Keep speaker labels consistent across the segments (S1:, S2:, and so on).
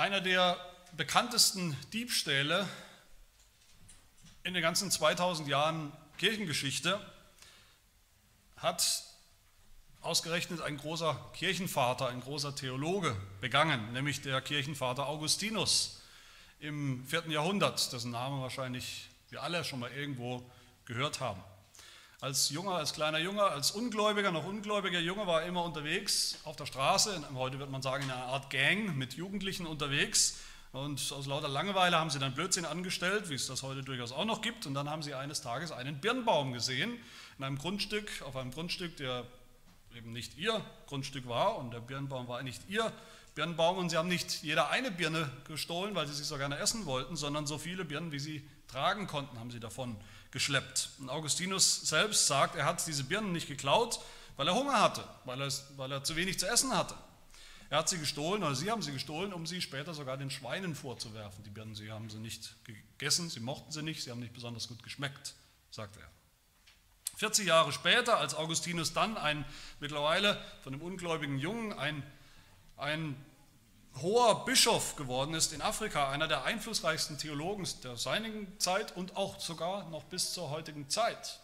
S1: Einer der bekanntesten Diebstähle in den ganzen 2000 Jahren Kirchengeschichte hat ausgerechnet ein großer Kirchenvater, ein großer Theologe begangen, nämlich der Kirchenvater Augustinus im 4. Jahrhundert, dessen Name wahrscheinlich wir alle schon mal irgendwo gehört haben. Als junger, als kleiner Junge, als Ungläubiger, noch ungläubiger Junge war er immer unterwegs auf der Straße, heute wird man sagen in einer Art Gang mit Jugendlichen unterwegs. Und aus lauter Langeweile haben sie dann Blödsinn angestellt, wie es das heute durchaus auch noch gibt. Und dann haben sie eines Tages einen Birnbaum gesehen in einem Grundstück, auf einem Grundstück, der eben nicht ihr Grundstück war. Und der Birnbaum war nicht ihr Birnbaum. Und sie haben nicht jeder eine Birne gestohlen, weil sie sich so gerne essen wollten, sondern so viele Birnen, wie sie tragen konnten, haben sie davon geschleppt. Und Augustinus selbst sagt, er hat diese Birnen nicht geklaut, weil er Hunger hatte, weil er, weil er zu wenig zu essen hatte. Er hat sie gestohlen, oder sie haben sie gestohlen, um sie später sogar den Schweinen vorzuwerfen. Die Birnen, sie haben sie nicht gegessen, sie mochten sie nicht, sie haben nicht besonders gut geschmeckt, sagt er. 40 Jahre später, als Augustinus dann ein mittlerweile von einem ungläubigen Jungen ein, ein hoher Bischof geworden ist in Afrika, einer der einflussreichsten Theologen der seinigen Zeit und auch sogar noch bis zur heutigen Zeit.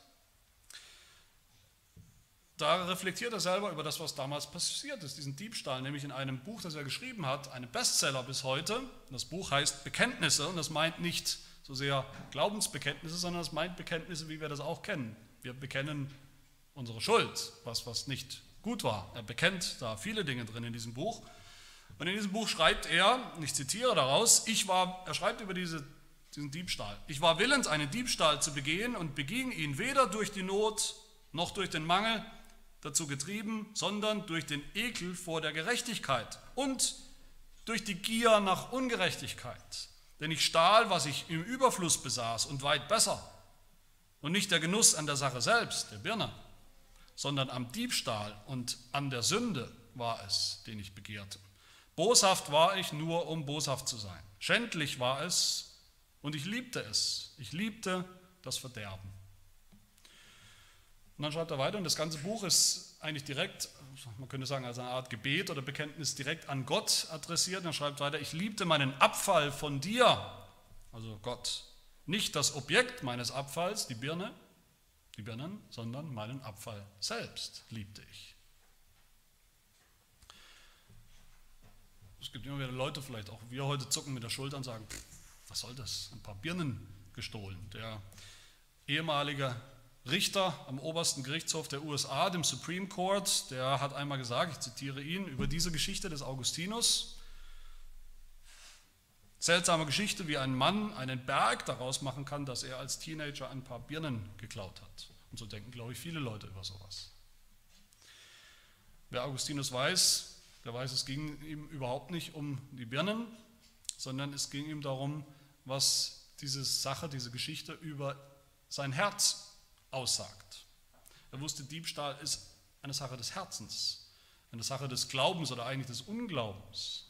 S1: Da reflektiert er selber über das, was damals passiert ist, diesen Diebstahl, nämlich in einem Buch, das er geschrieben hat, einem Bestseller bis heute. Das Buch heißt Bekenntnisse und das meint nicht so sehr Glaubensbekenntnisse, sondern das meint Bekenntnisse, wie wir das auch kennen. Wir bekennen unsere Schuld, was, was nicht gut war. Er bekennt da viele Dinge drin in diesem Buch. Und in diesem Buch schreibt er, ich zitiere daraus, ich war, er schreibt über diese, diesen Diebstahl, ich war willens, einen Diebstahl zu begehen und beging ihn weder durch die Not noch durch den Mangel dazu getrieben, sondern durch den Ekel vor der Gerechtigkeit und durch die Gier nach Ungerechtigkeit. Denn ich stahl, was ich im Überfluss besaß und weit besser. Und nicht der Genuss an der Sache selbst, der Birne, sondern am Diebstahl und an der Sünde war es, den ich begehrte. Boshaft war ich nur, um boshaft zu sein. Schändlich war es und ich liebte es. Ich liebte das Verderben. Und dann schreibt er weiter, und das ganze Buch ist eigentlich direkt, man könnte sagen, als eine Art Gebet oder Bekenntnis direkt an Gott adressiert. Und er schreibt weiter, ich liebte meinen Abfall von dir, also Gott, nicht das Objekt meines Abfalls, die Birne, die Birnen, sondern meinen Abfall selbst liebte ich. Es gibt immer wieder Leute, vielleicht auch wir heute zucken mit der Schulter und sagen, pff, was soll das? Ein paar Birnen gestohlen. Der ehemalige Richter am obersten Gerichtshof der USA, dem Supreme Court, der hat einmal gesagt, ich zitiere ihn, über diese Geschichte des Augustinus, seltsame Geschichte, wie ein Mann einen Berg daraus machen kann, dass er als Teenager ein paar Birnen geklaut hat. Und so denken, glaube ich, viele Leute über sowas. Wer Augustinus weiß, der weiß, es ging ihm überhaupt nicht um die Birnen, sondern es ging ihm darum, was diese Sache, diese Geschichte über sein Herz aussagt. Er wusste, Diebstahl ist eine Sache des Herzens, eine Sache des Glaubens oder eigentlich des Unglaubens.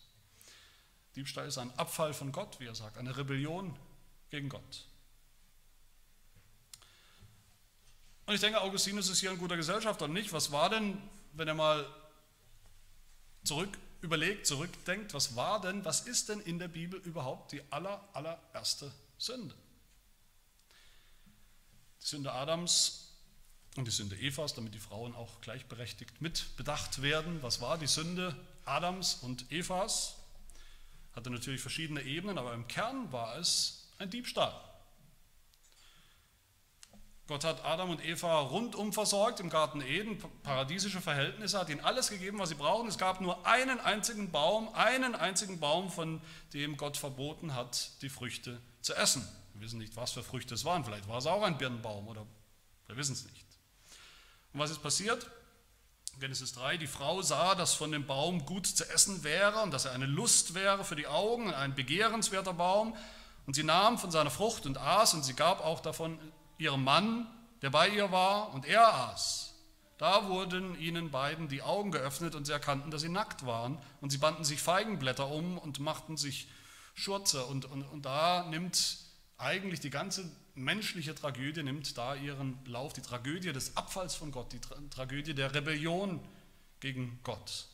S1: Diebstahl ist ein Abfall von Gott, wie er sagt, eine Rebellion gegen Gott. Und ich denke, Augustinus ist hier in guter Gesellschaft und nicht. Was war denn, wenn er mal zurück überlegt, zurückdenkt, was war denn, was ist denn in der Bibel überhaupt die aller, allererste Sünde? Die Sünde Adams und die Sünde Evas, damit die Frauen auch gleichberechtigt mit bedacht werden. Was war die Sünde Adams und Evas? Hatte natürlich verschiedene Ebenen, aber im Kern war es ein Diebstahl. Gott hat Adam und Eva rundum versorgt im Garten Eden, paradiesische Verhältnisse, hat ihnen alles gegeben, was sie brauchen. Es gab nur einen einzigen Baum, einen einzigen Baum, von dem Gott verboten hat, die Früchte zu essen. Wir wissen nicht, was für Früchte es waren. Vielleicht war es auch ein Birnenbaum oder wir wissen es nicht. Und was ist passiert? Genesis 3, die Frau sah, dass von dem Baum gut zu essen wäre und dass er eine Lust wäre für die Augen, ein begehrenswerter Baum. Und sie nahm von seiner Frucht und aß und sie gab auch davon ihrem Mann, der bei ihr war, und er aß. Da wurden ihnen beiden die Augen geöffnet und sie erkannten, dass sie nackt waren. Und sie banden sich Feigenblätter um und machten sich Schurze. Und, und, und da nimmt eigentlich die ganze menschliche Tragödie, nimmt da ihren Lauf, die Tragödie des Abfalls von Gott, die Tra Tragödie der Rebellion gegen Gott.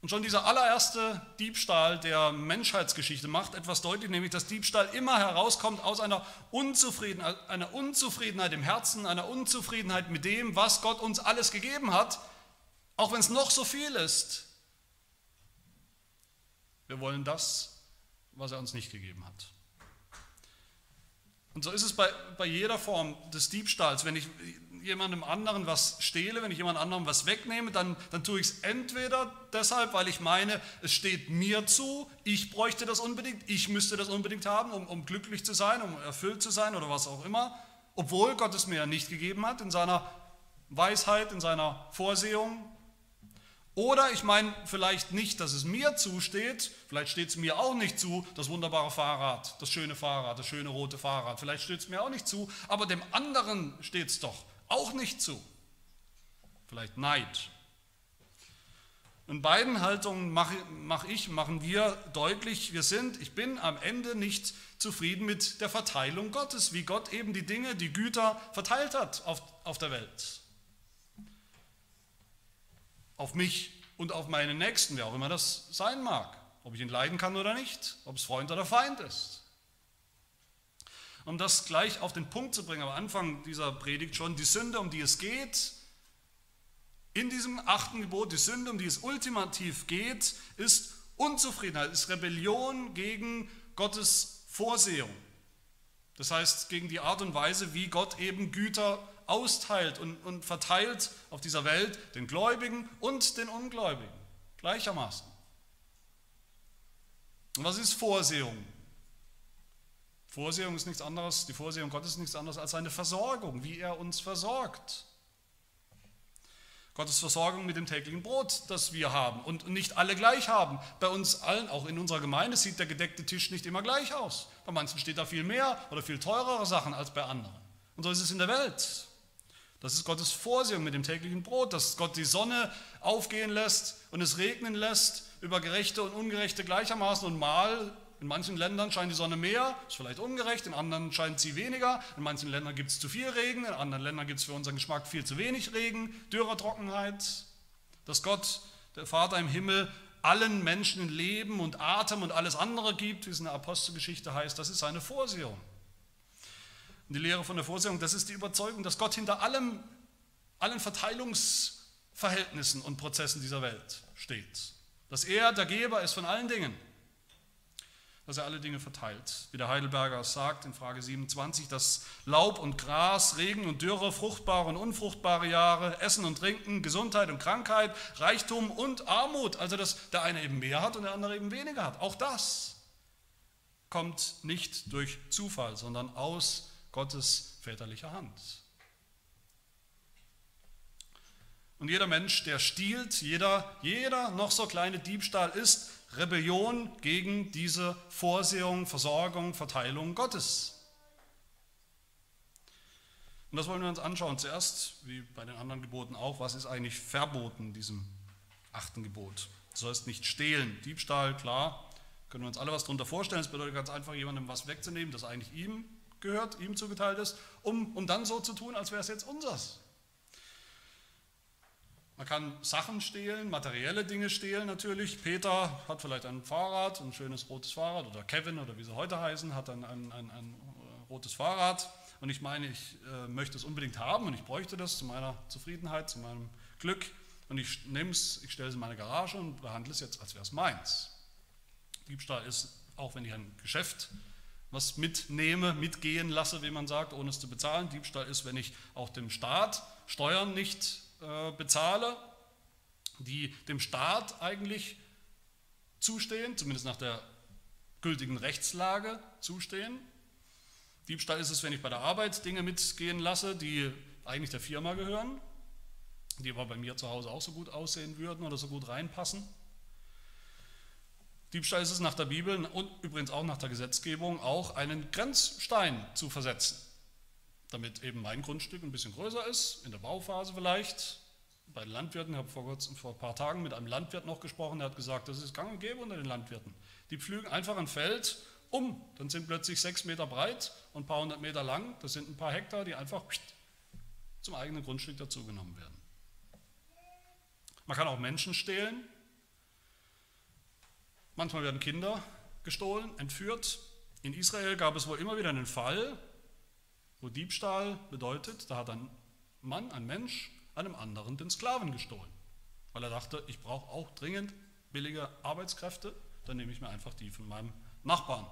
S1: Und schon dieser allererste Diebstahl der Menschheitsgeschichte macht etwas deutlich, nämlich dass Diebstahl immer herauskommt aus einer Unzufriedenheit, einer Unzufriedenheit im Herzen, einer Unzufriedenheit mit dem, was Gott uns alles gegeben hat, auch wenn es noch so viel ist. Wir wollen das, was er uns nicht gegeben hat. Und so ist es bei, bei jeder Form des Diebstahls. Wenn ich jemandem anderen was stehle, wenn ich jemand anderem was wegnehme, dann, dann tue ich es entweder deshalb, weil ich meine, es steht mir zu, ich bräuchte das unbedingt, ich müsste das unbedingt haben, um, um glücklich zu sein, um erfüllt zu sein oder was auch immer, obwohl Gott es mir ja nicht gegeben hat in seiner Weisheit, in seiner Vorsehung. Oder ich meine vielleicht nicht, dass es mir zusteht, vielleicht steht es mir auch nicht zu, das wunderbare Fahrrad, das schöne Fahrrad, das schöne rote Fahrrad, vielleicht steht es mir auch nicht zu, aber dem anderen steht es doch auch nicht zu. Vielleicht Neid. In beiden Haltungen mache mach ich, machen wir deutlich, wir sind, ich bin am Ende nicht zufrieden mit der Verteilung Gottes, wie Gott eben die Dinge, die Güter verteilt hat auf, auf der Welt. Auf mich und auf meine Nächsten, wer auch immer das sein mag. Ob ich ihn leiden kann oder nicht, ob es Freund oder Feind ist um das gleich auf den Punkt zu bringen, am Anfang dieser Predigt schon, die Sünde, um die es geht, in diesem achten Gebot, die Sünde, um die es ultimativ geht, ist Unzufriedenheit, ist Rebellion gegen Gottes Vorsehung. Das heißt, gegen die Art und Weise, wie Gott eben Güter austeilt und, und verteilt auf dieser Welt, den Gläubigen und den Ungläubigen, gleichermaßen. Und was ist Vorsehung? Vorsehung ist nichts anderes, die Vorsehung Gottes ist nichts anderes als seine Versorgung, wie er uns versorgt. Gottes Versorgung mit dem täglichen Brot, das wir haben und nicht alle gleich haben. Bei uns allen, auch in unserer Gemeinde, sieht der gedeckte Tisch nicht immer gleich aus. Bei manchen steht da viel mehr oder viel teurere Sachen als bei anderen. Und so ist es in der Welt. Das ist Gottes Vorsehung mit dem täglichen Brot, dass Gott die Sonne aufgehen lässt und es regnen lässt über Gerechte und Ungerechte gleichermaßen und mal in manchen Ländern scheint die Sonne mehr, ist vielleicht ungerecht, in anderen scheint sie weniger, in manchen Ländern gibt es zu viel Regen, in anderen Ländern gibt es für unseren Geschmack viel zu wenig Regen, Dürre, Trockenheit. Dass Gott, der Vater im Himmel, allen Menschen Leben und Atem und alles andere gibt, wie es in der Apostelgeschichte heißt, das ist seine Vorsehung. Und die Lehre von der Vorsehung, das ist die Überzeugung, dass Gott hinter allem, allen Verteilungsverhältnissen und Prozessen dieser Welt steht. Dass er der Geber ist von allen Dingen dass er alle Dinge verteilt. Wie der Heidelberger sagt in Frage 27, dass Laub und Gras, Regen und Dürre, fruchtbare und unfruchtbare Jahre, Essen und Trinken, Gesundheit und Krankheit, Reichtum und Armut, also dass der eine eben mehr hat und der andere eben weniger hat. Auch das kommt nicht durch Zufall, sondern aus Gottes väterlicher Hand. Und jeder Mensch, der stiehlt, jeder, jeder noch so kleine Diebstahl ist Rebellion gegen diese Vorsehung, Versorgung, Verteilung Gottes. Und das wollen wir uns anschauen. Zuerst, wie bei den anderen Geboten auch, was ist eigentlich verboten in diesem achten Gebot? Du sollst nicht stehlen. Diebstahl, klar, können wir uns alle was darunter vorstellen. Es bedeutet ganz einfach, jemandem was wegzunehmen, das eigentlich ihm gehört, ihm zugeteilt ist, um, um dann so zu tun, als wäre es jetzt unseres. Man kann Sachen stehlen, materielle Dinge stehlen natürlich. Peter hat vielleicht ein Fahrrad, ein schönes rotes Fahrrad, oder Kevin oder wie sie heute heißen, hat ein, ein, ein, ein rotes Fahrrad. Und ich meine, ich äh, möchte es unbedingt haben und ich bräuchte das zu meiner Zufriedenheit, zu meinem Glück. Und ich nehme es, ich stelle es in meine Garage und behandle es jetzt, als wäre es meins. Diebstahl ist, auch wenn ich ein Geschäft was mitnehme, mitgehen lasse, wie man sagt, ohne es zu bezahlen. Diebstahl ist, wenn ich auch dem Staat Steuern nicht äh, bezahle, die dem Staat eigentlich zustehen, zumindest nach der gültigen Rechtslage zustehen. Diebstahl ist es, wenn ich bei der Arbeit Dinge mitgehen lasse, die eigentlich der Firma gehören, die aber bei mir zu Hause auch so gut aussehen würden oder so gut reinpassen. Diebstahl ist es nach der Bibel und übrigens auch nach der Gesetzgebung auch einen Grenzstein zu versetzen damit eben mein Grundstück ein bisschen größer ist, in der Bauphase vielleicht. Bei den Landwirten, ich habe vor, kurzem, vor ein paar Tagen mit einem Landwirt noch gesprochen, der hat gesagt, das ist gang und gäbe unter den Landwirten. Die pflügen einfach ein Feld um, dann sind plötzlich sechs Meter breit und ein paar hundert Meter lang, das sind ein paar Hektar, die einfach zum eigenen Grundstück dazugenommen werden. Man kann auch Menschen stehlen. Manchmal werden Kinder gestohlen, entführt. In Israel gab es wohl immer wieder einen Fall, wo Diebstahl bedeutet, da hat ein Mann, ein Mensch, einem anderen den Sklaven gestohlen, weil er dachte, ich brauche auch dringend billige Arbeitskräfte, dann nehme ich mir einfach die von meinem Nachbarn.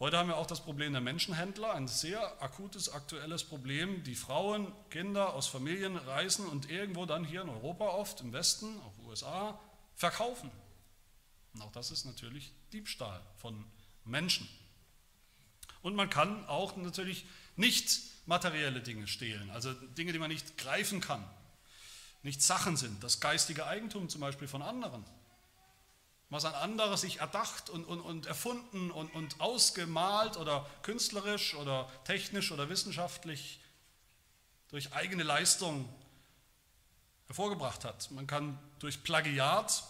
S1: Heute haben wir auch das Problem der Menschenhändler, ein sehr akutes, aktuelles Problem. Die Frauen, Kinder aus Familien reisen und irgendwo dann hier in Europa oft, im Westen, auch USA, verkaufen. Und auch das ist natürlich Diebstahl von Menschen. Und man kann auch natürlich nicht materielle Dinge stehlen, also Dinge, die man nicht greifen kann, nicht Sachen sind, das geistige Eigentum zum Beispiel von anderen, was ein anderer sich erdacht und, und, und erfunden und, und ausgemalt oder künstlerisch oder technisch oder wissenschaftlich durch eigene Leistung hervorgebracht hat. Man kann durch Plagiat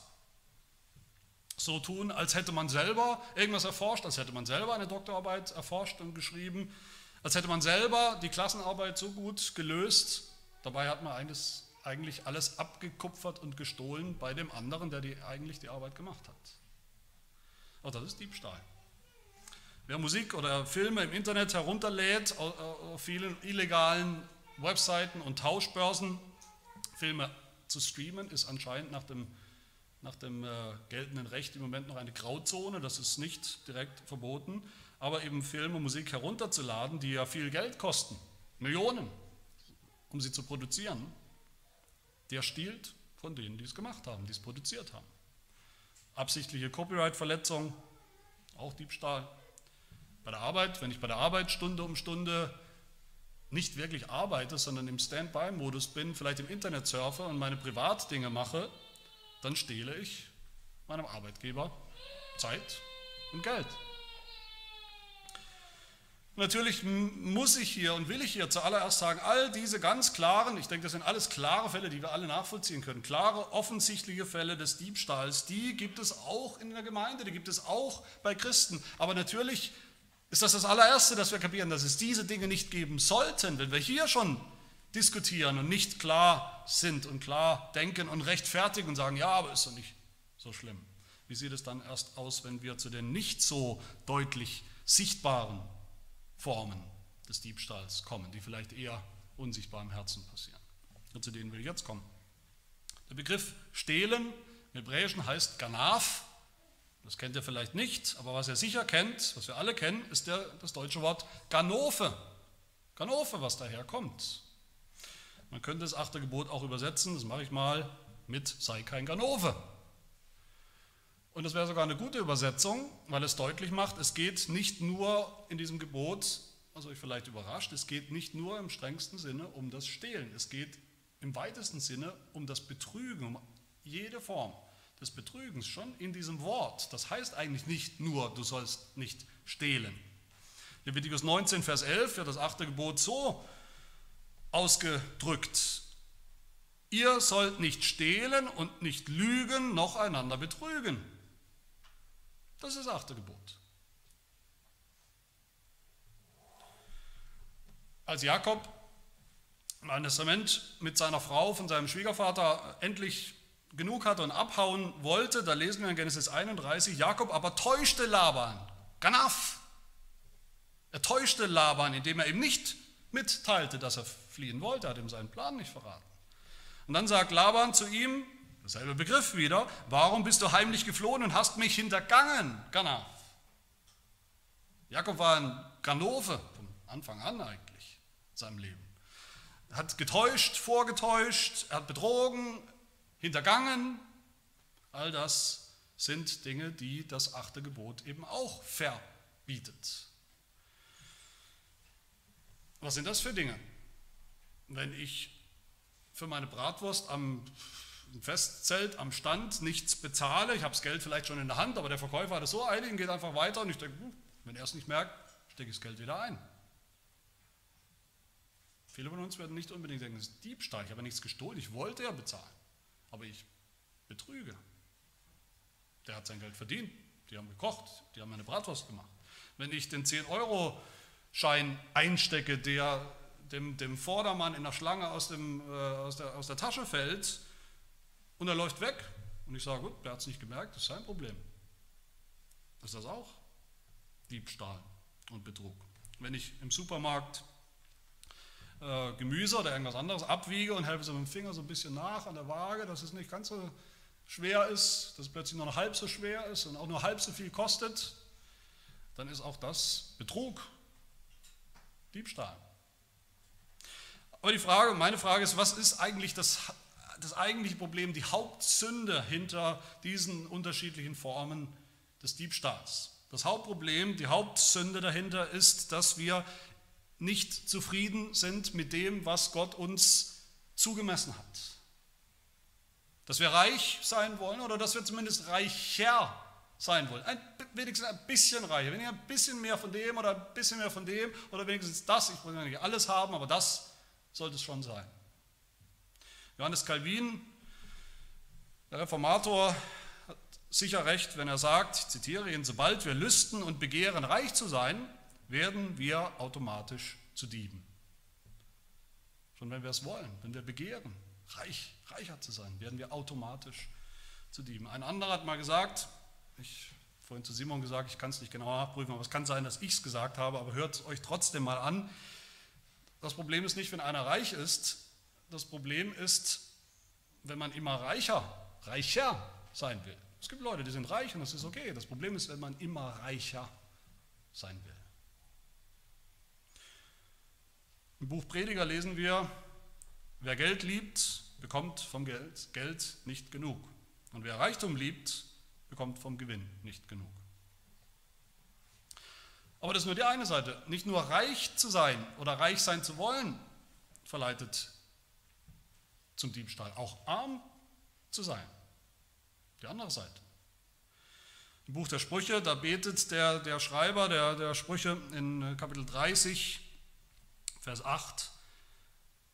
S1: so tun, als hätte man selber irgendwas erforscht, als hätte man selber eine Doktorarbeit erforscht und geschrieben, als hätte man selber die Klassenarbeit so gut gelöst. Dabei hat man eines, eigentlich alles abgekupfert und gestohlen bei dem anderen, der die, eigentlich die Arbeit gemacht hat. Aber das ist Diebstahl. Wer Musik oder Filme im Internet herunterlädt, auf vielen illegalen Webseiten und Tauschbörsen, Filme zu streamen, ist anscheinend nach dem nach dem äh, geltenden Recht im Moment noch eine Grauzone, das ist nicht direkt verboten, aber eben Film und Musik herunterzuladen, die ja viel Geld kosten, Millionen, um sie zu produzieren, der stiehlt von denen, die es gemacht haben, die es produziert haben. Absichtliche Copyright-Verletzung, auch Diebstahl. Bei der Arbeit, wenn ich bei der Arbeit Stunde um Stunde nicht wirklich arbeite, sondern im Standby-Modus bin, vielleicht im Internet surfe und meine Privatdinge mache, dann stehle ich meinem Arbeitgeber Zeit und Geld. Natürlich muss ich hier und will ich hier zuallererst sagen, all diese ganz klaren, ich denke, das sind alles klare Fälle, die wir alle nachvollziehen können, klare, offensichtliche Fälle des Diebstahls, die gibt es auch in der Gemeinde, die gibt es auch bei Christen. Aber natürlich ist das das allererste, dass wir kapieren, dass es diese Dinge nicht geben sollten. Wenn wir hier schon diskutieren und nicht klar sind und klar denken und rechtfertigen und sagen, ja, aber ist doch nicht so schlimm. Wie sieht es dann erst aus, wenn wir zu den nicht so deutlich sichtbaren Formen des Diebstahls kommen, die vielleicht eher unsichtbar im Herzen passieren? Und zu denen will ich jetzt kommen. Der Begriff stehlen im Hebräischen heißt Ganav. Das kennt ihr vielleicht nicht, aber was ihr sicher kennt, was wir alle kennen, ist der, das deutsche Wort Ganove. Ganove, was daher kommt. Man könnte das achte Gebot auch übersetzen, das mache ich mal, mit sei kein Ganove. Und das wäre sogar eine gute Übersetzung, weil es deutlich macht, es geht nicht nur in diesem Gebot, was euch vielleicht überrascht, es geht nicht nur im strengsten Sinne um das Stehlen, es geht im weitesten Sinne um das Betrügen, um jede Form des Betrügens schon in diesem Wort. Das heißt eigentlich nicht nur, du sollst nicht stehlen. Leviticus 19, Vers 11 wird das achte Gebot so ausgedrückt. Ihr sollt nicht stehlen und nicht lügen, noch einander betrügen. Das ist das achte Gebot. Als Jakob im Alten Testament mit seiner Frau von seinem Schwiegervater endlich genug hatte und abhauen wollte, da lesen wir in Genesis 31, Jakob aber täuschte Laban, Ganaf. Er täuschte Laban, indem er ihm nicht mitteilte, dass er fliehen wollte, hat ihm seinen Plan nicht verraten. Und dann sagt Laban zu ihm, derselbe Begriff wieder, warum bist du heimlich geflohen und hast mich hintergangen, Ganaf? Jakob war ein Ganove von Anfang an eigentlich in seinem Leben. Er hat getäuscht, vorgetäuscht, er hat betrogen, hintergangen. All das sind Dinge, die das achte Gebot eben auch verbietet. Was sind das für Dinge? Wenn ich für meine Bratwurst am Festzelt, am Stand nichts bezahle, ich habe das Geld vielleicht schon in der Hand, aber der Verkäufer hat es so eilig und geht einfach weiter und ich denke, hm, wenn er es nicht merkt, stecke ich das Geld wieder ein. Viele von uns werden nicht unbedingt denken, das ist Diebstahl, ich habe nichts gestohlen, ich wollte ja bezahlen, aber ich betrüge. Der hat sein Geld verdient, die haben gekocht, die haben meine Bratwurst gemacht. Wenn ich den 10 Euro Schein einstecke, der dem, dem Vordermann in der Schlange aus, dem, äh, aus, der, aus der Tasche fällt und er läuft weg. Und ich sage, gut, der hat es nicht gemerkt, das ist sein Problem. ist das auch Diebstahl und Betrug. Wenn ich im Supermarkt äh, Gemüse oder irgendwas anderes abwiege und helfe so mit dem Finger so ein bisschen nach an der Waage, dass es nicht ganz so schwer ist, dass es plötzlich nur noch halb so schwer ist und auch nur halb so viel kostet, dann ist auch das Betrug, Diebstahl. Aber die Frage, meine Frage ist, was ist eigentlich das, das eigentliche Problem, die Hauptsünde hinter diesen unterschiedlichen Formen des Diebstahls? Das Hauptproblem, die Hauptsünde dahinter ist, dass wir nicht zufrieden sind mit dem, was Gott uns zugemessen hat. Dass wir reich sein wollen oder dass wir zumindest reicher sein wollen. Ein, wenigstens ein bisschen reicher, wenn ihr ein bisschen mehr von dem oder ein bisschen mehr von dem oder wenigstens das, ich wollte nicht alles haben, aber das sollte es schon sein. Johannes Calvin, der Reformator, hat sicher recht, wenn er sagt, ich zitiere ihn, sobald wir lüsten und begehren, reich zu sein, werden wir automatisch zu Dieben. Schon wenn wir es wollen, wenn wir begehren, reich, reicher zu sein, werden wir automatisch zu Dieben. Ein anderer hat mal gesagt, ich vorhin zu Simon gesagt, ich kann es nicht genau nachprüfen, aber es kann sein, dass ich es gesagt habe, aber hört es euch trotzdem mal an. Das Problem ist nicht, wenn einer reich ist, das Problem ist, wenn man immer reicher, reicher sein will. Es gibt Leute, die sind reich und das ist okay. Das Problem ist, wenn man immer reicher sein will. Im Buch Prediger lesen wir, wer Geld liebt, bekommt vom Geld, Geld nicht genug. Und wer Reichtum liebt, bekommt vom Gewinn nicht genug. Aber das ist nur die eine Seite. Nicht nur reich zu sein oder reich sein zu wollen, verleitet zum Diebstahl. Auch arm zu sein. Die andere Seite. Im Buch der Sprüche, da betet der, der Schreiber der, der Sprüche in Kapitel 30, Vers 8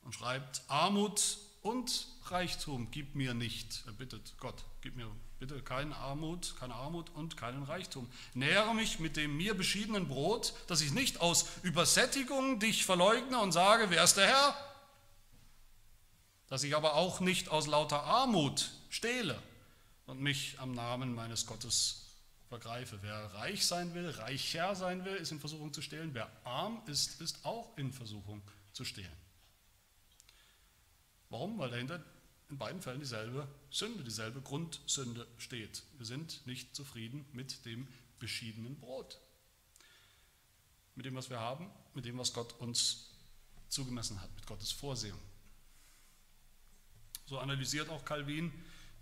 S1: und schreibt, Armut und Reichtum gib mir nicht. Er bittet Gott, gib mir bitte keine Armut, keine Armut und keinen Reichtum. Nähere mich mit dem mir beschiedenen Brot, dass ich nicht aus Übersättigung dich verleugne und sage, wer ist der Herr? Dass ich aber auch nicht aus lauter Armut stehle und mich am Namen meines Gottes vergreife. Wer reich sein will, reicher sein will, ist in Versuchung zu stehlen. Wer arm ist, ist auch in Versuchung zu stehlen. Warum? Weil dahinter in beiden Fällen dieselbe Sünde, dieselbe Grundsünde steht. Wir sind nicht zufrieden mit dem beschiedenen Brot. Mit dem, was wir haben, mit dem, was Gott uns zugemessen hat, mit Gottes Vorsehung. So analysiert auch Calvin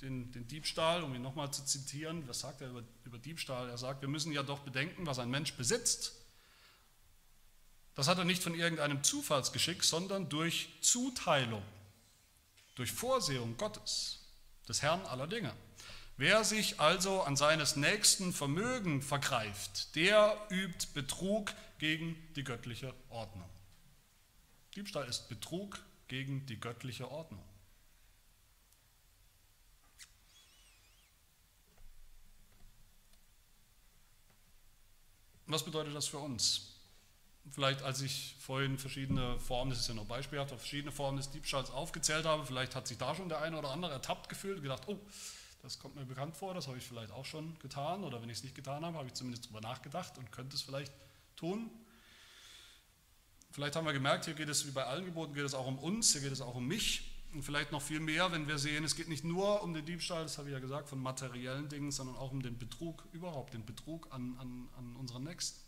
S1: den, den Diebstahl, um ihn nochmal zu zitieren. Was sagt er über, über Diebstahl? Er sagt, wir müssen ja doch bedenken, was ein Mensch besitzt. Das hat er nicht von irgendeinem Zufallsgeschick, sondern durch Zuteilung durch Vorsehung Gottes, des Herrn aller Dinge. Wer sich also an seines nächsten Vermögen vergreift, der übt Betrug gegen die göttliche Ordnung. Diebstahl ist Betrug gegen die göttliche Ordnung. Was bedeutet das für uns? Vielleicht als ich vorhin verschiedene Formen, das ist ja nur beispielhaft, verschiedene Formen des Diebstahls aufgezählt habe, vielleicht hat sich da schon der eine oder andere ertappt gefühlt und gedacht, oh, das kommt mir bekannt vor, das habe ich vielleicht auch schon getan oder wenn ich es nicht getan habe, habe ich zumindest darüber nachgedacht und könnte es vielleicht tun. Vielleicht haben wir gemerkt, hier geht es wie bei allen Geboten, geht es auch um uns, hier geht es auch um mich und vielleicht noch viel mehr, wenn wir sehen, es geht nicht nur um den Diebstahl, das habe ich ja gesagt, von materiellen Dingen, sondern auch um den Betrug überhaupt, den Betrug an, an, an unseren Nächsten.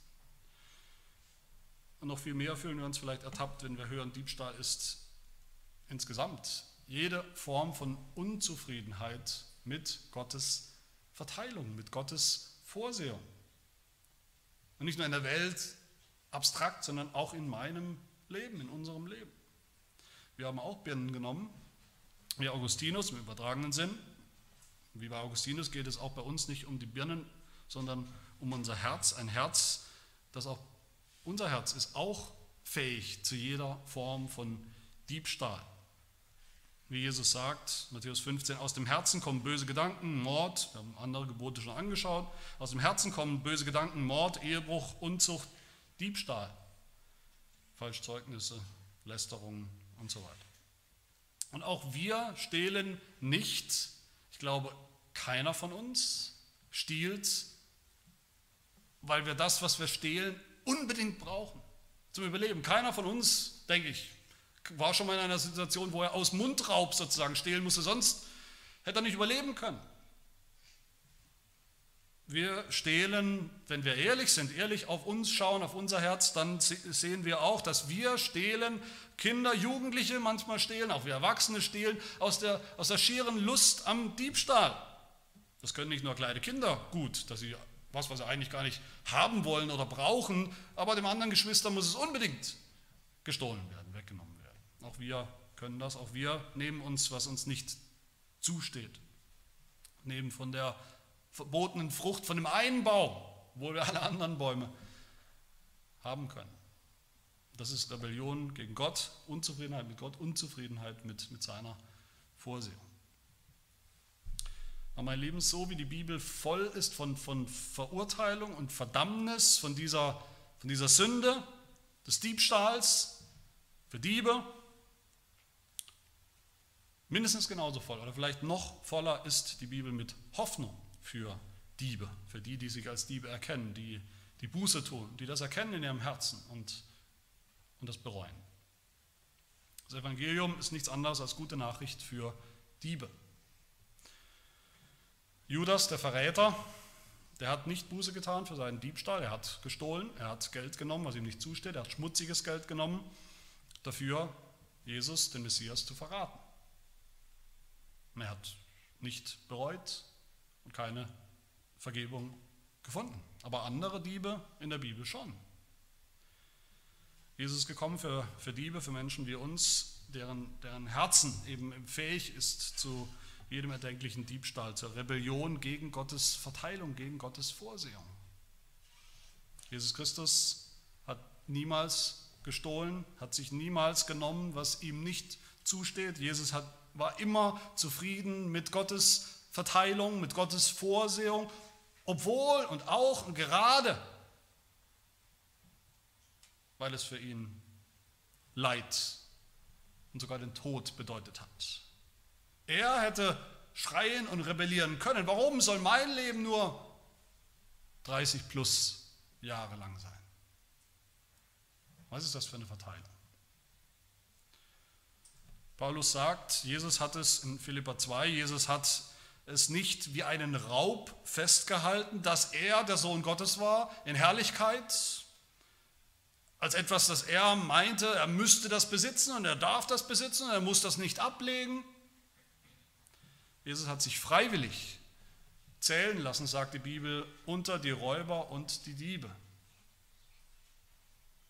S1: Und noch viel mehr fühlen wir uns vielleicht ertappt, wenn wir hören, Diebstahl ist insgesamt jede Form von Unzufriedenheit mit Gottes Verteilung, mit Gottes Vorsehung. Und nicht nur in der Welt abstrakt, sondern auch in meinem Leben, in unserem Leben. Wir haben auch Birnen genommen, wie Augustinus im übertragenen Sinn. Wie bei Augustinus geht es auch bei uns nicht um die Birnen, sondern um unser Herz, ein Herz, das auch unser Herz ist auch fähig zu jeder Form von Diebstahl. Wie Jesus sagt, Matthäus 15, aus dem Herzen kommen böse Gedanken, Mord, wir haben andere Gebote schon angeschaut, aus dem Herzen kommen böse Gedanken, Mord, Ehebruch, Unzucht, Diebstahl, Falschzeugnisse, Lästerungen und so weiter. Und auch wir stehlen nicht, ich glaube, keiner von uns stiehlt weil wir das, was wir stehlen, unbedingt brauchen zum Überleben. Keiner von uns, denke ich, war schon mal in einer Situation, wo er aus Mundraub sozusagen stehlen musste, sonst hätte er nicht überleben können. Wir stehlen, wenn wir ehrlich sind, ehrlich auf uns schauen, auf unser Herz, dann sehen wir auch, dass wir stehlen, Kinder, Jugendliche manchmal stehlen, auch wir Erwachsene stehlen, aus der, aus der schieren Lust am Diebstahl. Das können nicht nur kleine Kinder gut, dass sie was, was sie eigentlich gar nicht haben wollen oder brauchen, aber dem anderen Geschwister muss es unbedingt gestohlen werden, weggenommen werden. Auch wir können das, auch wir nehmen uns, was uns nicht zusteht, nehmen von der verbotenen Frucht von dem einen Baum, obwohl wir alle anderen Bäume haben können. Das ist Rebellion gegen Gott, Unzufriedenheit mit Gott, Unzufriedenheit mit, mit seiner Vorsehung. Aber mein Lieben, so wie die Bibel voll ist von, von Verurteilung und Verdammnis, von dieser, von dieser Sünde, des Diebstahls, für Diebe, mindestens genauso voll oder vielleicht noch voller ist die Bibel mit Hoffnung für Diebe, für die, die sich als Diebe erkennen, die die Buße tun, die das erkennen in ihrem Herzen und, und das bereuen. Das Evangelium ist nichts anderes als gute Nachricht für Diebe. Judas, der Verräter, der hat nicht Buße getan für seinen Diebstahl, er hat gestohlen, er hat Geld genommen, was ihm nicht zusteht, er hat schmutziges Geld genommen, dafür Jesus, den Messias, zu verraten. Und er hat nicht bereut, und keine Vergebung gefunden. Aber andere Diebe in der Bibel schon. Jesus ist gekommen für, für Diebe, für Menschen wie uns, deren, deren Herzen eben fähig ist zu jedem erdenklichen Diebstahl, zur Rebellion gegen Gottes Verteilung, gegen Gottes Vorsehung. Jesus Christus hat niemals gestohlen, hat sich niemals genommen, was ihm nicht zusteht. Jesus hat, war immer zufrieden mit Gottes Verteilung, mit Gottes Vorsehung, obwohl und auch und gerade, weil es für ihn Leid und sogar den Tod bedeutet hat. Er hätte schreien und rebellieren können. Warum soll mein Leben nur 30 plus Jahre lang sein? Was ist das für eine Verteilung? Paulus sagt, Jesus hat es in Philippa 2, Jesus hat es nicht wie einen Raub festgehalten, dass er der Sohn Gottes war in Herrlichkeit, als etwas, das er meinte, er müsste das besitzen und er darf das besitzen und er muss das nicht ablegen. Jesus hat sich freiwillig zählen lassen, sagt die Bibel, unter die Räuber und die Diebe.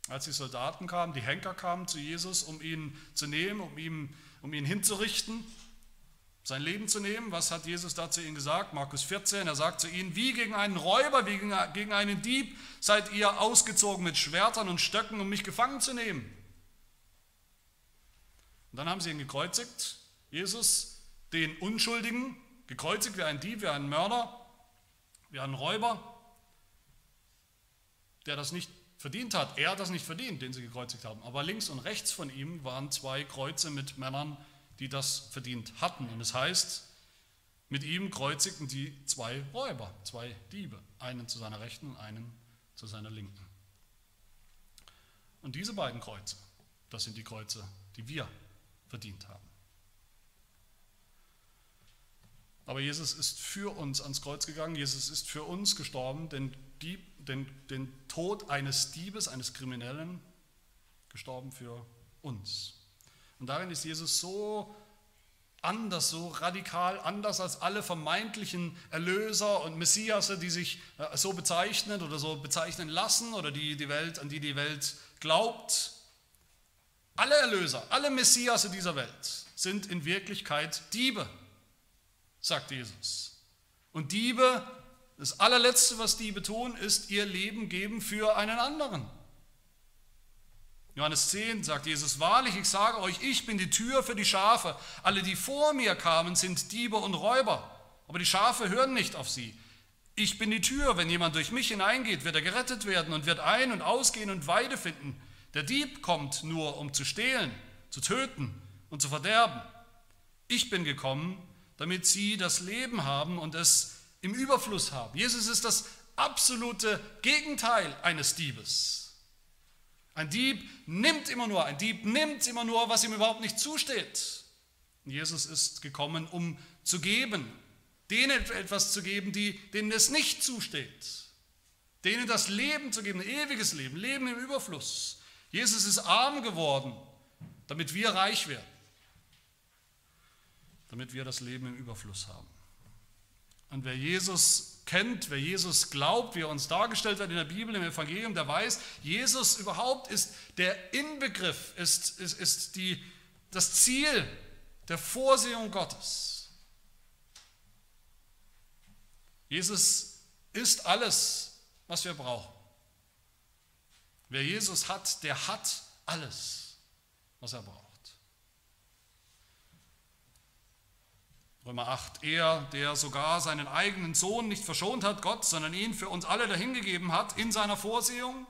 S1: Als die Soldaten kamen, die Henker kamen zu Jesus, um ihn zu nehmen, um ihn, um ihn hinzurichten, sein Leben zu nehmen. Was hat Jesus da zu ihnen gesagt? Markus 14, er sagt zu ihnen, wie gegen einen Räuber, wie gegen einen Dieb seid ihr ausgezogen mit Schwertern und Stöcken, um mich gefangen zu nehmen. Und dann haben sie ihn gekreuzigt, Jesus, den Unschuldigen, gekreuzigt wie ein Dieb, wie ein Mörder, wie ein Räuber, der das nicht verdient hat. Er hat das nicht verdient, den sie gekreuzigt haben. Aber links und rechts von ihm waren zwei Kreuze mit Männern, die das verdient hatten. Und es heißt, mit ihm kreuzigten die zwei Räuber, zwei Diebe, einen zu seiner Rechten und einen zu seiner Linken. Und diese beiden Kreuze, das sind die Kreuze, die wir verdient haben. Aber Jesus ist für uns ans Kreuz gegangen, Jesus ist für uns gestorben, denn Dieb, den, den Tod eines Diebes, eines Kriminellen, gestorben für uns. Und darin ist Jesus so anders, so radikal anders als alle vermeintlichen Erlöser und Messiasse, die sich äh, so bezeichnen oder so bezeichnen lassen oder die, die Welt, an die die Welt glaubt. Alle Erlöser, alle Messiasse dieser Welt sind in Wirklichkeit Diebe, sagt Jesus. Und Diebe, das allerletzte, was Diebe tun, ist ihr Leben geben für einen anderen. Johannes 10 sagt Jesus, wahrlich, ich sage euch, ich bin die Tür für die Schafe. Alle, die vor mir kamen, sind Diebe und Räuber, aber die Schafe hören nicht auf sie. Ich bin die Tür, wenn jemand durch mich hineingeht, wird er gerettet werden und wird ein- und ausgehen und Weide finden. Der Dieb kommt nur, um zu stehlen, zu töten und zu verderben. Ich bin gekommen, damit sie das Leben haben und es im Überfluss haben. Jesus ist das absolute Gegenteil eines Diebes. Ein Dieb nimmt immer nur, ein Dieb nimmt immer nur, was ihm überhaupt nicht zusteht. Jesus ist gekommen, um zu geben, denen etwas zu geben, die, denen es nicht zusteht, denen das Leben zu geben, ewiges Leben, Leben im Überfluss. Jesus ist arm geworden, damit wir reich werden, damit wir das Leben im Überfluss haben. Und wer Jesus kennt, wer Jesus glaubt, wie er uns dargestellt wird in der Bibel, im Evangelium, der weiß, Jesus überhaupt ist der Inbegriff, ist, ist, ist die, das Ziel der Vorsehung Gottes. Jesus ist alles, was wir brauchen. Wer Jesus hat, der hat alles, was er braucht. Römer 8, er, der sogar seinen eigenen Sohn nicht verschont hat, Gott, sondern ihn für uns alle dahingegeben hat in seiner Vorsehung,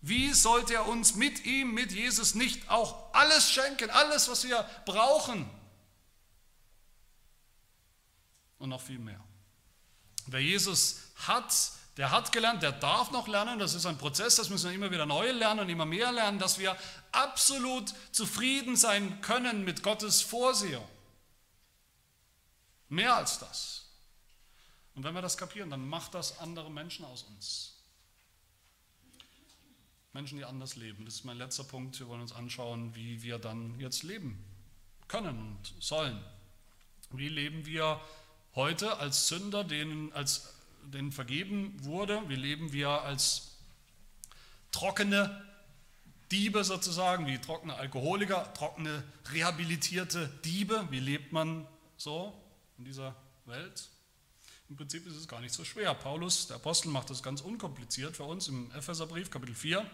S1: wie sollte er uns mit ihm, mit Jesus nicht auch alles schenken, alles, was wir brauchen? Und noch viel mehr. Wer Jesus hat, der hat gelernt, der darf noch lernen. Das ist ein Prozess, das müssen wir immer wieder neu lernen und immer mehr lernen, dass wir absolut zufrieden sein können mit Gottes Vorsehung. Mehr als das. Und wenn wir das kapieren, dann macht das andere Menschen aus uns. Menschen, die anders leben. Das ist mein letzter Punkt. Wir wollen uns anschauen, wie wir dann jetzt leben können und sollen. Wie leben wir heute als Sünder, denen, als, denen vergeben wurde? Wie leben wir als trockene Diebe sozusagen, wie trockene Alkoholiker, trockene rehabilitierte Diebe? Wie lebt man so? In dieser Welt? Im Prinzip ist es gar nicht so schwer. Paulus, der Apostel, macht das ganz unkompliziert für uns im Epheserbrief, Kapitel 4.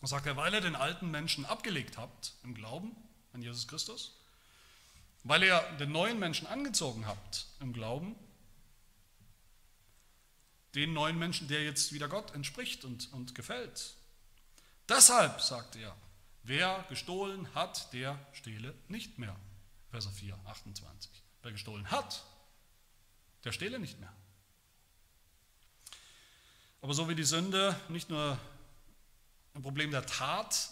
S1: Er sagt er, weil ihr den alten Menschen abgelegt habt im Glauben an Jesus Christus, weil ihr den neuen Menschen angezogen habt im Glauben, den neuen Menschen, der jetzt wieder Gott entspricht und, und gefällt. Deshalb, sagt er, wer gestohlen hat, der stehle nicht mehr. Vers 4, 28. Wer gestohlen hat, der stehle nicht mehr. Aber so wie die Sünde nicht nur ein Problem der Tat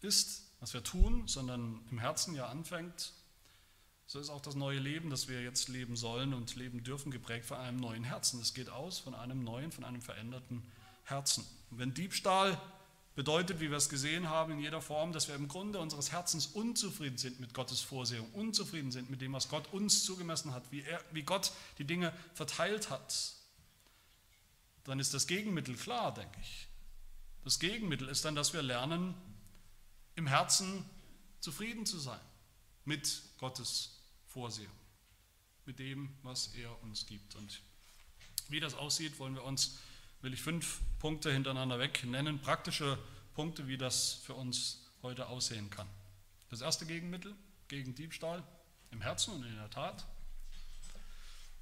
S1: ist, was wir tun, sondern im Herzen ja anfängt, so ist auch das neue Leben, das wir jetzt leben sollen und leben dürfen, geprägt von einem neuen Herzen. Es geht aus von einem neuen, von einem veränderten Herzen. Und wenn Diebstahl bedeutet, wie wir es gesehen haben, in jeder Form, dass wir im Grunde unseres Herzens unzufrieden sind mit Gottes Vorsehung, unzufrieden sind mit dem, was Gott uns zugemessen hat, wie, er, wie Gott die Dinge verteilt hat, dann ist das Gegenmittel klar, denke ich. Das Gegenmittel ist dann, dass wir lernen, im Herzen zufrieden zu sein mit Gottes Vorsehung, mit dem, was er uns gibt. Und wie das aussieht, wollen wir uns will ich fünf Punkte hintereinander weg nennen, praktische Punkte, wie das für uns heute aussehen kann. Das erste Gegenmittel gegen Diebstahl im Herzen und in der Tat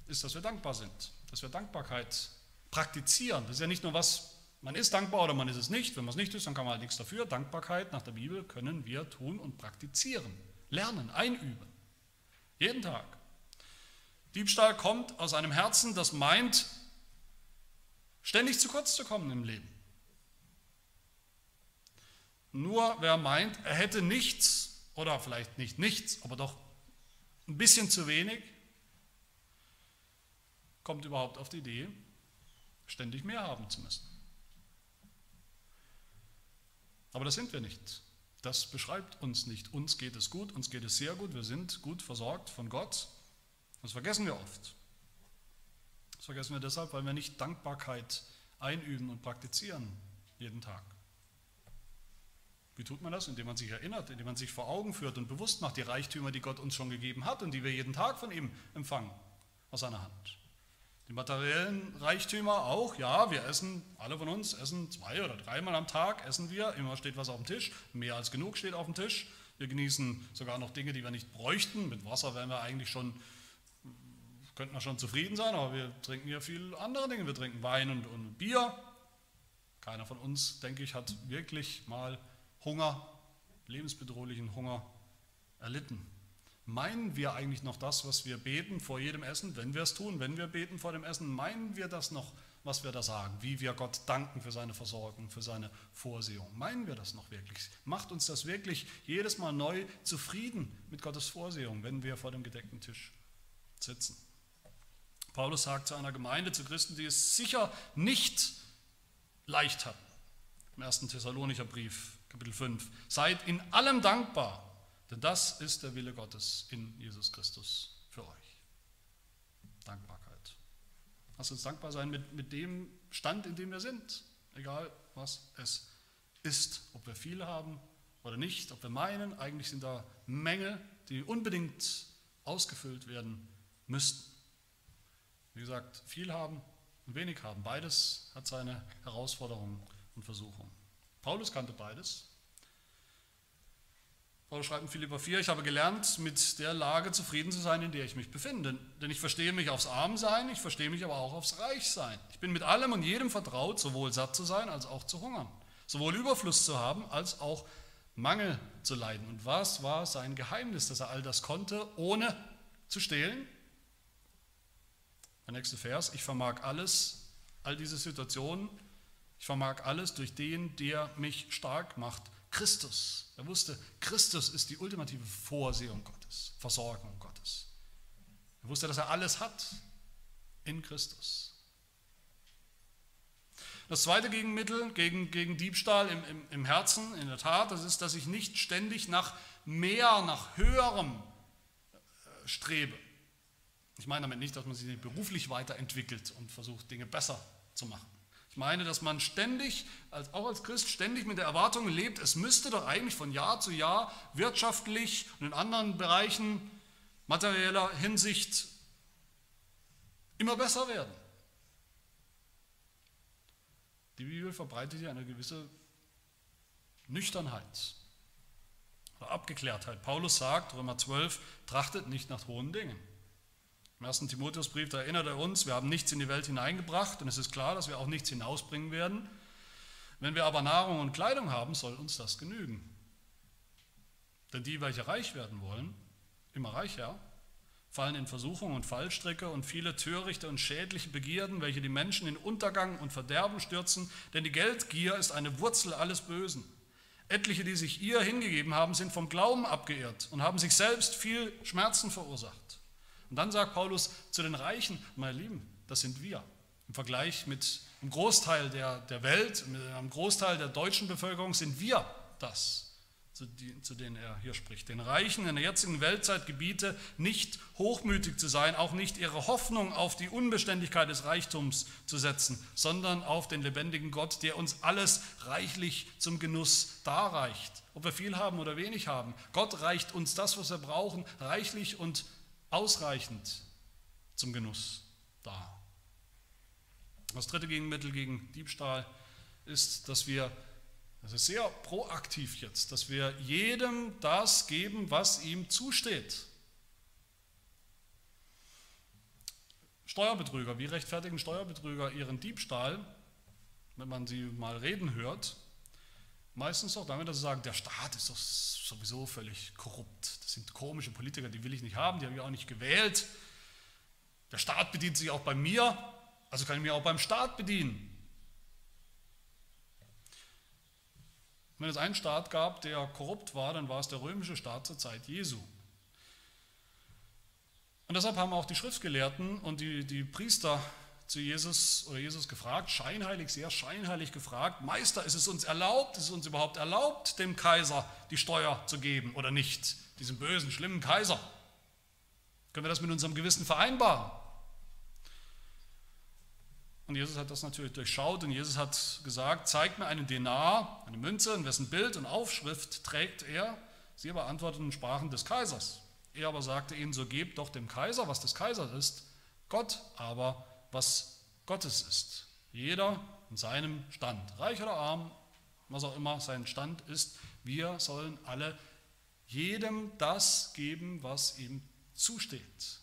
S1: ist, dass wir dankbar sind, dass wir Dankbarkeit praktizieren. Das ist ja nicht nur was, man ist dankbar oder man ist es nicht. Wenn man es nicht ist, dann kann man halt nichts dafür. Dankbarkeit nach der Bibel können wir tun und praktizieren, lernen, einüben. Jeden Tag. Diebstahl kommt aus einem Herzen, das meint, ständig zu kurz zu kommen im Leben. Nur wer meint, er hätte nichts oder vielleicht nicht nichts, aber doch ein bisschen zu wenig, kommt überhaupt auf die Idee, ständig mehr haben zu müssen. Aber das sind wir nicht. Das beschreibt uns nicht. Uns geht es gut, uns geht es sehr gut, wir sind gut versorgt von Gott. Das vergessen wir oft. Das vergessen wir deshalb, weil wir nicht Dankbarkeit einüben und praktizieren jeden Tag. Wie tut man das? Indem man sich erinnert, indem man sich vor Augen führt und bewusst macht die Reichtümer, die Gott uns schon gegeben hat und die wir jeden Tag von ihm empfangen, aus seiner Hand. Die materiellen Reichtümer auch, ja, wir essen, alle von uns essen zwei oder dreimal am Tag, essen wir, immer steht was auf dem Tisch, mehr als genug steht auf dem Tisch. Wir genießen sogar noch Dinge, die wir nicht bräuchten. Mit Wasser wären wir eigentlich schon könnten wir schon zufrieden sein, aber wir trinken ja viel andere Dinge. Wir trinken Wein und, und Bier. Keiner von uns, denke ich, hat wirklich mal Hunger, lebensbedrohlichen Hunger erlitten. Meinen wir eigentlich noch das, was wir beten vor jedem Essen, wenn wir es tun, wenn wir beten vor dem Essen, meinen wir das noch, was wir da sagen, wie wir Gott danken für seine Versorgung, für seine Vorsehung? Meinen wir das noch wirklich? Macht uns das wirklich jedes Mal neu zufrieden mit Gottes Vorsehung, wenn wir vor dem gedeckten Tisch sitzen? Paulus sagt zu einer Gemeinde, zu Christen, die es sicher nicht leicht hatten. Im 1. Thessalonicher Brief, Kapitel 5. Seid in allem dankbar, denn das ist der Wille Gottes in Jesus Christus für euch. Dankbarkeit. Lass uns dankbar sein mit, mit dem Stand, in dem wir sind, egal was es ist. Ob wir viel haben oder nicht, ob wir meinen, eigentlich sind da Mängel, die unbedingt ausgefüllt werden müssten. Wie gesagt, viel haben und wenig haben. Beides hat seine Herausforderungen und Versuchungen. Paulus kannte beides. Paulus schreibt in Philippa 4, ich habe gelernt, mit der Lage zufrieden zu sein, in der ich mich befinde. Denn ich verstehe mich aufs Armsein, ich verstehe mich aber auch aufs Reichsein. Ich bin mit allem und jedem vertraut, sowohl satt zu sein als auch zu hungern. Sowohl Überfluss zu haben, als auch Mangel zu leiden. Und was war sein Geheimnis, dass er all das konnte, ohne zu stehlen? Der nächste Vers, ich vermag alles, all diese Situationen, ich vermag alles durch den, der mich stark macht, Christus. Er wusste, Christus ist die ultimative Vorsehung Gottes, Versorgung Gottes. Er wusste, dass er alles hat in Christus. Das zweite Gegenmittel gegen, gegen Diebstahl im, im, im Herzen, in der Tat, das ist, dass ich nicht ständig nach mehr, nach höherem äh, strebe. Ich meine damit nicht, dass man sich beruflich weiterentwickelt und versucht, Dinge besser zu machen. Ich meine, dass man ständig, auch als Christ, ständig mit der Erwartung lebt, es müsste doch eigentlich von Jahr zu Jahr wirtschaftlich und in anderen Bereichen materieller Hinsicht immer besser werden. Die Bibel verbreitet hier eine gewisse Nüchternheit oder Abgeklärtheit. Paulus sagt, Römer 12, trachtet nicht nach hohen Dingen. Im 1. Timotheusbrief, da erinnert er uns, wir haben nichts in die Welt hineingebracht und es ist klar, dass wir auch nichts hinausbringen werden. Wenn wir aber Nahrung und Kleidung haben, soll uns das genügen. Denn die, welche reich werden wollen, immer reicher, fallen in Versuchung und Fallstricke und viele törichte und schädliche Begierden, welche die Menschen in Untergang und Verderben stürzen, denn die Geldgier ist eine Wurzel alles Bösen. Etliche, die sich ihr hingegeben haben, sind vom Glauben abgeirrt und haben sich selbst viel Schmerzen verursacht. Und dann sagt Paulus zu den Reichen, meine Lieben, das sind wir. Im Vergleich mit einem Großteil der, der Welt, mit einem Großteil der deutschen Bevölkerung sind wir das, zu, die, zu denen er hier spricht. Den Reichen in der jetzigen Weltzeit gebiete, nicht hochmütig zu sein, auch nicht ihre Hoffnung auf die Unbeständigkeit des Reichtums zu setzen, sondern auf den lebendigen Gott, der uns alles reichlich zum Genuss darreicht. Ob wir viel haben oder wenig haben. Gott reicht uns das, was wir brauchen, reichlich und ausreichend zum Genuss da. Das dritte Gegenmittel gegen Diebstahl ist, dass wir, das ist sehr proaktiv jetzt, dass wir jedem das geben, was ihm zusteht. Steuerbetrüger, wie rechtfertigen Steuerbetrüger ihren Diebstahl, wenn man sie mal reden hört? Meistens auch damit, dass sie sagen, der Staat ist doch sowieso völlig korrupt. Das sind komische Politiker, die will ich nicht haben, die habe ich auch nicht gewählt. Der Staat bedient sich auch bei mir, also kann ich mich auch beim Staat bedienen. Wenn es einen Staat gab, der korrupt war, dann war es der römische Staat zur Zeit Jesu. Und deshalb haben auch die Schriftgelehrten und die, die Priester zu Jesus oder Jesus gefragt, scheinheilig, sehr scheinheilig gefragt, Meister, ist es uns erlaubt, ist es uns überhaupt erlaubt, dem Kaiser die Steuer zu geben oder nicht, diesem bösen, schlimmen Kaiser? Können wir das mit unserem Gewissen vereinbaren? Und Jesus hat das natürlich durchschaut und Jesus hat gesagt, zeigt mir einen Denar, eine Münze, in wessen Bild und Aufschrift trägt er. Sie aber antworteten und sprachen des Kaisers. Er aber sagte ihnen, so gebt doch dem Kaiser, was des Kaisers ist, Gott aber was Gottes ist. Jeder in seinem Stand, reich oder arm, was auch immer sein Stand ist, wir sollen alle jedem das geben, was ihm zusteht.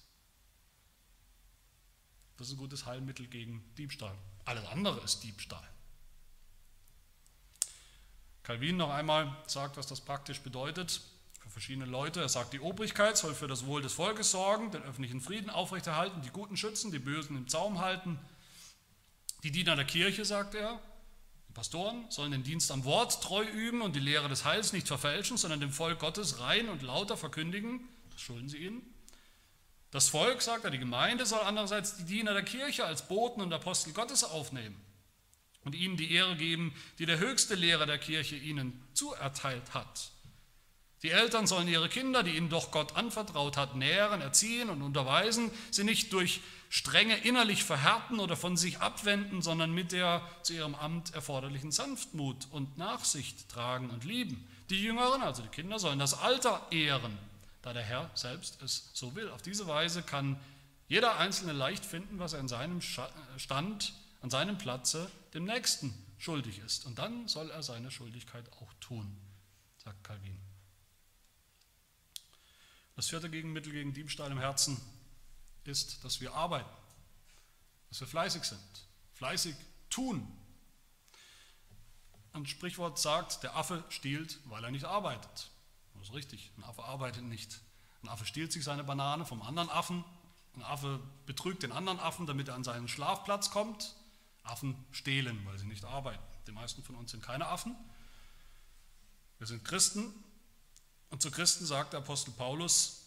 S1: Das ist ein gutes Heilmittel gegen Diebstahl. Alles andere ist Diebstahl. Calvin noch einmal sagt, was das praktisch bedeutet. Für verschiedene Leute. Er sagt, die Obrigkeit soll für das Wohl des Volkes sorgen, den öffentlichen Frieden aufrechterhalten, die Guten schützen, die Bösen im Zaum halten. Die Diener der Kirche, sagt er, die Pastoren sollen den Dienst am Wort treu üben und die Lehre des Heils nicht verfälschen, sondern dem Volk Gottes rein und lauter verkündigen. Das schulden sie ihnen. Das Volk, sagt er, die Gemeinde soll andererseits die Diener der Kirche als Boten und Apostel Gottes aufnehmen und ihnen die Ehre geben, die der höchste Lehrer der Kirche ihnen zuerteilt hat. Die Eltern sollen ihre Kinder, die ihnen doch Gott anvertraut hat, nähren, erziehen und unterweisen, sie nicht durch strenge innerlich verhärten oder von sich abwenden, sondern mit der zu ihrem Amt erforderlichen Sanftmut und Nachsicht tragen und lieben. Die Jüngeren, also die Kinder, sollen das Alter ehren, da der Herr selbst es so will. Auf diese Weise kann jeder Einzelne leicht finden, was er in seinem Stand, an seinem Platze dem Nächsten schuldig ist. Und dann soll er seine Schuldigkeit auch tun, sagt Calvin. Das vierte Gegenmittel gegen Diebstahl im Herzen ist, dass wir arbeiten, dass wir fleißig sind, fleißig tun. Ein Sprichwort sagt, der Affe stiehlt, weil er nicht arbeitet. Das ist richtig, ein Affe arbeitet nicht. Ein Affe stiehlt sich seine Banane vom anderen Affen. Ein Affe betrügt den anderen Affen, damit er an seinen Schlafplatz kommt. Affen stehlen, weil sie nicht arbeiten. Die meisten von uns sind keine Affen. Wir sind Christen und zu Christen sagt der Apostel Paulus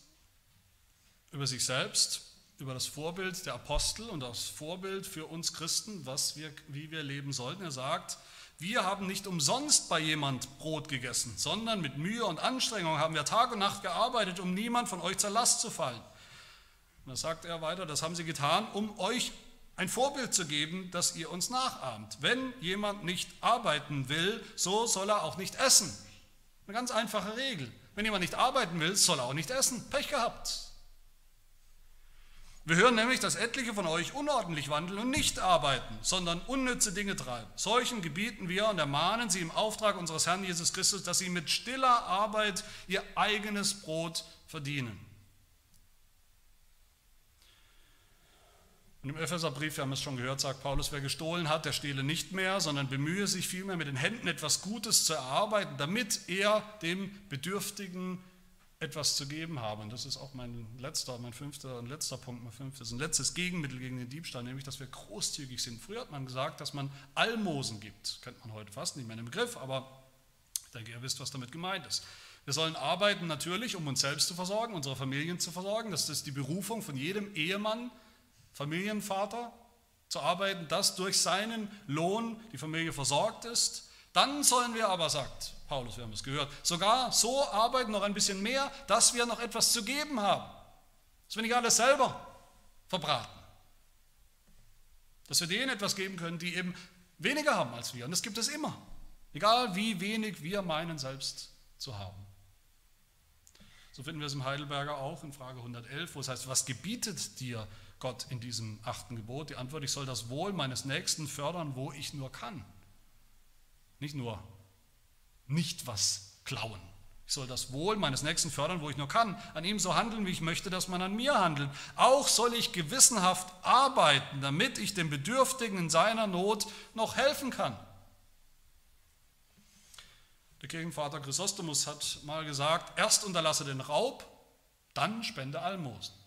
S1: über sich selbst, über das Vorbild der Apostel und das Vorbild für uns Christen, was wir, wie wir leben sollten. Er sagt, wir haben nicht umsonst bei jemand Brot gegessen, sondern mit Mühe und Anstrengung haben wir Tag und Nacht gearbeitet, um niemand von euch zur Last zu fallen. Und da sagt er weiter, das haben sie getan, um euch ein Vorbild zu geben, dass ihr uns nachahmt. Wenn jemand nicht arbeiten will, so soll er auch nicht essen. Eine ganz einfache Regel. Wenn jemand nicht arbeiten will, soll er auch nicht essen. Pech gehabt. Wir hören nämlich, dass etliche von euch unordentlich wandeln und nicht arbeiten, sondern unnütze Dinge treiben. Solchen gebieten wir und ermahnen sie im Auftrag unseres Herrn Jesus Christus, dass sie mit stiller Arbeit ihr eigenes Brot verdienen. Und im Epheserbrief, wir haben es schon gehört, sagt Paulus, wer gestohlen hat, der stehle nicht mehr, sondern bemühe sich vielmehr mit den Händen etwas Gutes zu erarbeiten, damit er dem Bedürftigen etwas zu geben habe. Und das ist auch mein letzter, mein fünfter und letzter Punkt, mein fünftes, ein letztes Gegenmittel gegen den Diebstahl, nämlich, dass wir großzügig sind. Früher hat man gesagt, dass man Almosen gibt. Kennt man heute fast nicht mehr den Begriff, aber ich denke, ihr wisst, was damit gemeint ist. Wir sollen arbeiten natürlich, um uns selbst zu versorgen, unsere Familien zu versorgen. Das ist die Berufung von jedem Ehemann, Familienvater zu arbeiten, dass durch seinen Lohn die Familie versorgt ist. Dann sollen wir aber, sagt Paulus, wir haben es gehört, sogar so arbeiten, noch ein bisschen mehr, dass wir noch etwas zu geben haben. Dass wir nicht alles selber verbraten. Dass wir denen etwas geben können, die eben weniger haben als wir. Und das gibt es immer. Egal wie wenig wir meinen selbst zu haben. So finden wir es im Heidelberger auch in Frage 111, wo es heißt, was gebietet dir Gott in diesem achten Gebot? Die Antwort, ich soll das Wohl meines Nächsten fördern, wo ich nur kann. Nicht nur nicht was klauen. Ich soll das Wohl meines Nächsten fördern, wo ich nur kann. An ihm so handeln, wie ich möchte, dass man an mir handelt. Auch soll ich gewissenhaft arbeiten, damit ich dem Bedürftigen in seiner Not noch helfen kann. Der Kirchenvater Chrysostomus hat mal gesagt, erst unterlasse den Raub, dann spende Almosen.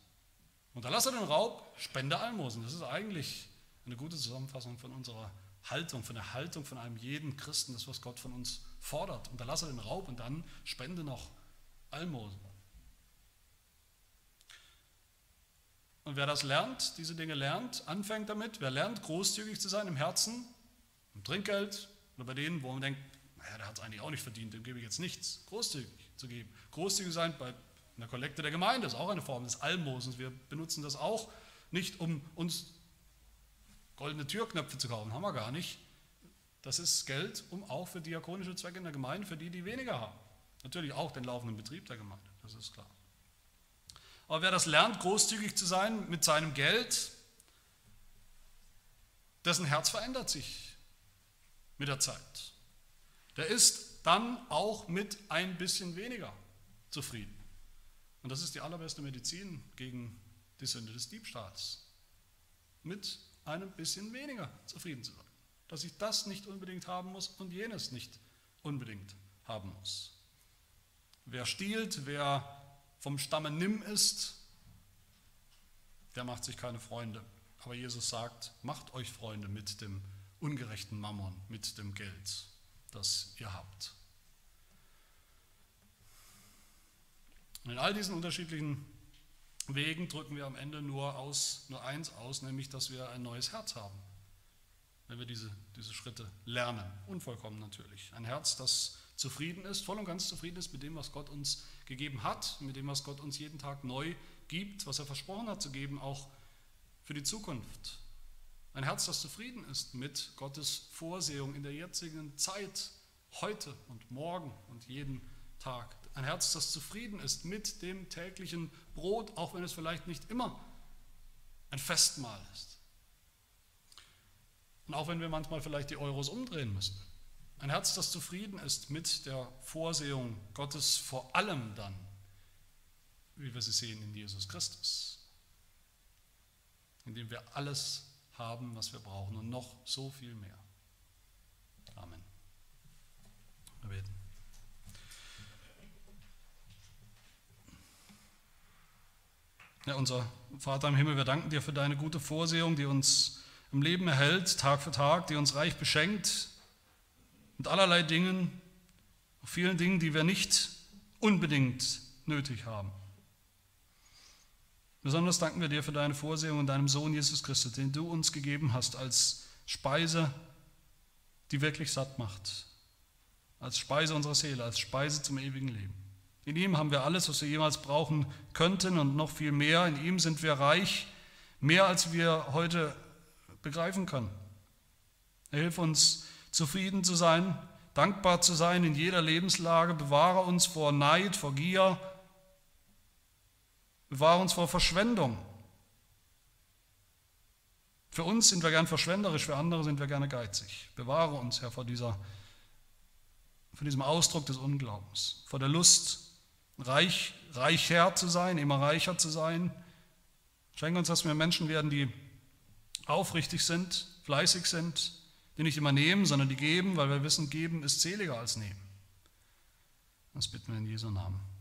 S1: Unterlasse den Raub, spende Almosen. Das ist eigentlich eine gute Zusammenfassung von unserer Haltung, von der Haltung von einem jeden Christen, das was Gott von uns fordert. Unterlasse den Raub und dann spende noch Almosen. Und wer das lernt, diese Dinge lernt, anfängt damit, wer lernt, großzügig zu sein im Herzen, im Trinkgeld oder bei denen, wo man denkt, naja, der hat es eigentlich auch nicht verdient, dem gebe ich jetzt nichts, großzügig zu geben. Großzügig sein bei einer Kollekte der Gemeinde ist auch eine Form des Almosens. Wir benutzen das auch nicht, um uns goldene Türknöpfe zu kaufen, haben wir gar nicht. Das ist Geld, um auch für diakonische Zwecke in der Gemeinde, für die, die weniger haben. Natürlich auch den laufenden Betrieb der Gemeinde, das ist klar. Aber wer das lernt, großzügig zu sein mit seinem Geld, dessen Herz verändert sich mit der Zeit. Der ist dann auch mit ein bisschen weniger zufrieden. Und das ist die allerbeste Medizin gegen die Sünde des Diebstahls. Mit einem bisschen weniger zufrieden zu sein. Dass ich das nicht unbedingt haben muss und jenes nicht unbedingt haben muss. Wer stiehlt, wer vom Stamme Nimm ist, der macht sich keine Freunde. Aber Jesus sagt, macht euch Freunde mit dem ungerechten Mammon, mit dem Geld, das ihr habt. In all diesen unterschiedlichen Wegen drücken wir am Ende nur, aus, nur eins aus, nämlich dass wir ein neues Herz haben, wenn wir diese, diese Schritte lernen. Unvollkommen natürlich. Ein Herz, das zufrieden ist, voll und ganz zufrieden ist mit dem, was Gott uns gegeben hat, mit dem, was Gott uns jeden Tag neu gibt, was er versprochen hat zu geben, auch für die Zukunft. Ein Herz, das zufrieden ist mit Gottes Vorsehung in der jetzigen Zeit, heute und morgen und jeden Tag. Ein Herz, das zufrieden ist mit dem täglichen Brot, auch wenn es vielleicht nicht immer ein Festmahl ist. Und auch wenn wir manchmal vielleicht die Euros umdrehen müssen. Ein Herz, das zufrieden ist mit der Vorsehung Gottes, vor allem dann, wie wir sie sehen in Jesus Christus, in dem wir alles haben, was wir brauchen und noch so viel mehr. Amen. Wir beten. Ja, unser Vater im Himmel, wir danken dir für deine gute Vorsehung, die uns im Leben erhält, Tag für Tag, die uns reich beschenkt mit allerlei Dingen, vielen Dingen, die wir nicht unbedingt nötig haben. Besonders danken wir dir für deine Vorsehung in deinem Sohn Jesus Christus, den du uns gegeben hast als Speise, die wirklich satt macht, als Speise unserer Seele, als Speise zum ewigen Leben. In ihm haben wir alles, was wir jemals brauchen könnten und noch viel mehr. In ihm sind wir reich, mehr als wir heute begreifen können. Hilf uns, zufrieden zu sein, dankbar zu sein in jeder Lebenslage. Bewahre uns vor Neid, vor Gier. Bewahre uns vor Verschwendung. Für uns sind wir gern verschwenderisch, für andere sind wir gerne geizig. Bewahre uns, Herr, vor, dieser, vor diesem Ausdruck des Unglaubens, vor der Lust, reich, reicher zu sein, immer reicher zu sein. Schenke uns, dass wir Menschen werden, die aufrichtig sind, fleißig sind, die nicht immer nehmen, sondern die geben, weil wir wissen, geben ist seliger als nehmen. Das bitten wir in Jesu Namen.